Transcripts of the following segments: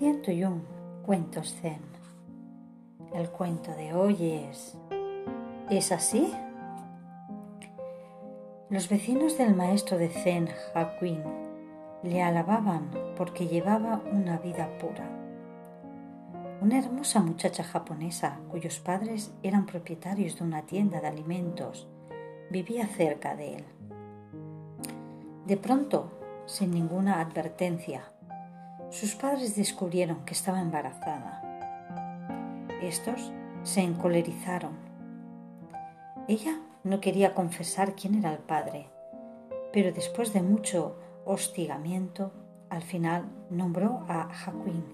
Yun, cuentos zen. El cuento de hoy es ¿Es así? Los vecinos del maestro de zen, Hakuin, le alababan porque llevaba una vida pura. Una hermosa muchacha japonesa cuyos padres eran propietarios de una tienda de alimentos vivía cerca de él. De pronto, sin ninguna advertencia, sus padres descubrieron que estaba embarazada. Estos se encolerizaron. Ella no quería confesar quién era el padre, pero después de mucho hostigamiento, al final nombró a Hakuin.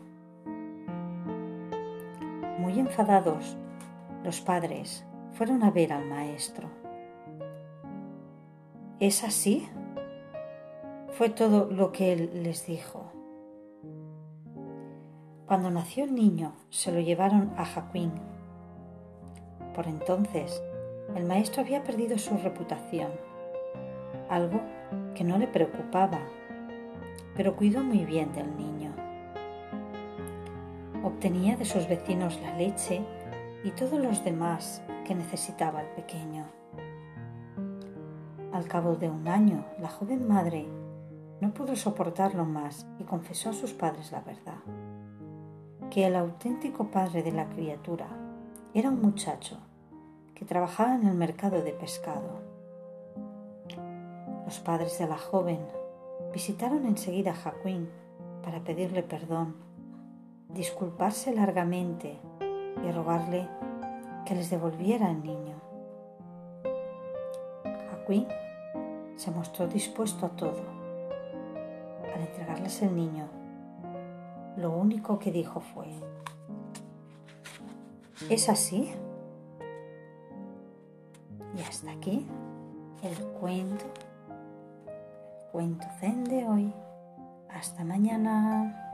Muy enfadados, los padres fueron a ver al maestro. ¿Es así? Fue todo lo que él les dijo. Cuando nació el niño, se lo llevaron a Jaquín. Por entonces, el maestro había perdido su reputación, algo que no le preocupaba, pero cuidó muy bien del niño. Obtenía de sus vecinos la leche y todos los demás que necesitaba el pequeño. Al cabo de un año, la joven madre no pudo soportarlo más y confesó a sus padres la verdad que el auténtico padre de la criatura era un muchacho que trabajaba en el mercado de pescado. Los padres de la joven visitaron enseguida a Jaquín para pedirle perdón, disculparse largamente y rogarle que les devolviera el niño. Jaquín se mostró dispuesto a todo para entregarles el niño lo único que dijo fue, ¿es así? Y hasta aquí el cuento, el cuento zen de hoy. Hasta mañana.